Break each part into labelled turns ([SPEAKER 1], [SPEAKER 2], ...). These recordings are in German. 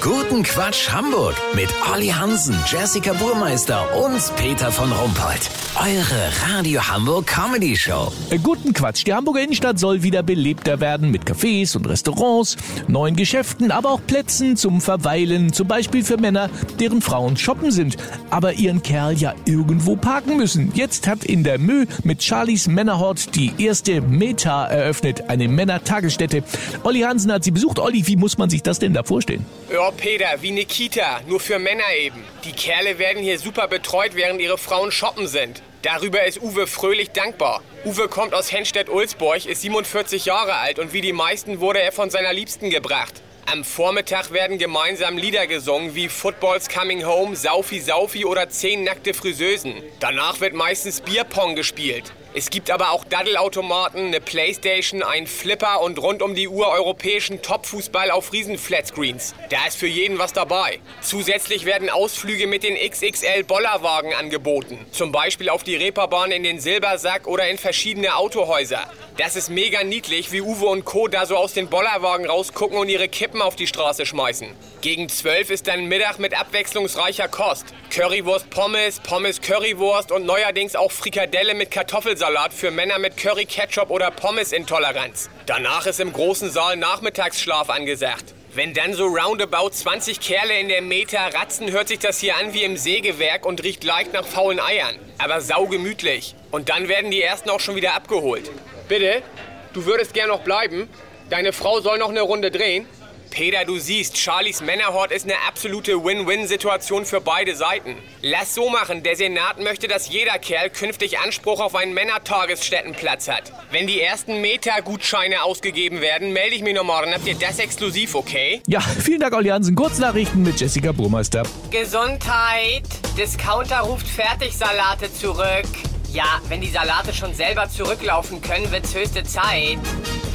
[SPEAKER 1] Guten Quatsch Hamburg mit Olli Hansen, Jessica Burmeister und Peter von Rumpold. Eure Radio Hamburg Comedy Show.
[SPEAKER 2] Äh, Guten Quatsch. Die Hamburger Innenstadt soll wieder belebter werden mit Cafés und Restaurants, neuen Geschäften, aber auch Plätzen zum Verweilen, zum Beispiel für Männer, deren Frauen shoppen sind, aber ihren Kerl ja irgendwo parken müssen. Jetzt hat in der Mö mit Charlies Männerhort die erste Meta eröffnet, eine Männertagesstätte. Olli Hansen hat sie besucht. Olli, wie muss man sich das denn da vorstellen?
[SPEAKER 3] Ja, Peter, wie eine Kita, nur für Männer eben. Die Kerle werden hier super betreut, während ihre Frauen shoppen sind. Darüber ist Uwe fröhlich dankbar. Uwe kommt aus Henstedt-Ulzburg, ist 47 Jahre alt und wie die meisten wurde er von seiner Liebsten gebracht. Am Vormittag werden gemeinsam Lieder gesungen wie Football's Coming Home, Saufi Saufi oder Zehn nackte Friseusen. Danach wird meistens Bierpong gespielt. Es gibt aber auch Daddelautomaten, eine Playstation, einen Flipper und rund um die Uhr europäischen Topfußball auf Riesen-Flatscreens. Da ist für jeden was dabei. Zusätzlich werden Ausflüge mit den XXL-Bollerwagen angeboten. Zum Beispiel auf die Reeperbahn in den Silbersack oder in verschiedene Autohäuser. Das ist mega niedlich, wie Uwe und Co. da so aus den Bollerwagen rausgucken und ihre Kippen auf die Straße schmeißen. Gegen 12 ist dann Mittag mit abwechslungsreicher Kost. Currywurst Pommes, Pommes Currywurst und neuerdings auch Frikadelle mit Kartoffelsalat für Männer mit Curry Ketchup oder Pommes-Intoleranz. Danach ist im großen Saal Nachmittagsschlaf angesagt. Wenn dann so roundabout 20 Kerle in der Meta ratzen, hört sich das hier an wie im Sägewerk und riecht leicht nach faulen Eiern. Aber saugemütlich. Und dann werden die ersten auch schon wieder abgeholt. Bitte? Du würdest gern noch bleiben? Deine Frau soll noch eine Runde drehen? Peter, du siehst, Charlies Männerhort ist eine absolute Win-Win-Situation für beide Seiten. Lass so machen, der Senat möchte, dass jeder Kerl künftig Anspruch auf einen Männertagesstättenplatz hat. Wenn die ersten Meta-Gutscheine ausgegeben werden, melde ich mich noch morgen. Habt ihr das exklusiv, okay?
[SPEAKER 2] Ja, vielen Dank, Olli Hansen. Kurznachrichten mit Jessica Burmeister.
[SPEAKER 4] Gesundheit. Discounter ruft Fertigsalate zurück. Ja, wenn die Salate schon selber zurücklaufen können, wird's höchste Zeit.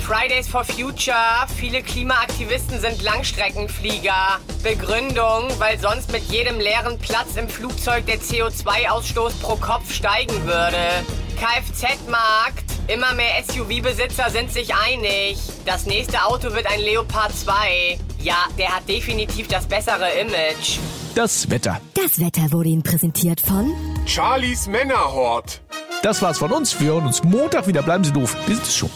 [SPEAKER 4] Fridays for Future. Viele Klimaaktivisten sind Langstreckenflieger. Begründung, weil sonst mit jedem leeren Platz im Flugzeug der CO2-Ausstoß pro Kopf steigen würde. Kfz-Markt. Immer mehr SUV-Besitzer sind sich einig. Das nächste Auto wird ein Leopard 2. Ja, der hat definitiv das bessere Image.
[SPEAKER 2] Das Wetter.
[SPEAKER 5] Das Wetter wurde Ihnen präsentiert von
[SPEAKER 6] Charlies Männerhort.
[SPEAKER 2] Das war's von uns. Wir hören uns Montag wieder. Bleiben Sie doof. Wir sind es schon.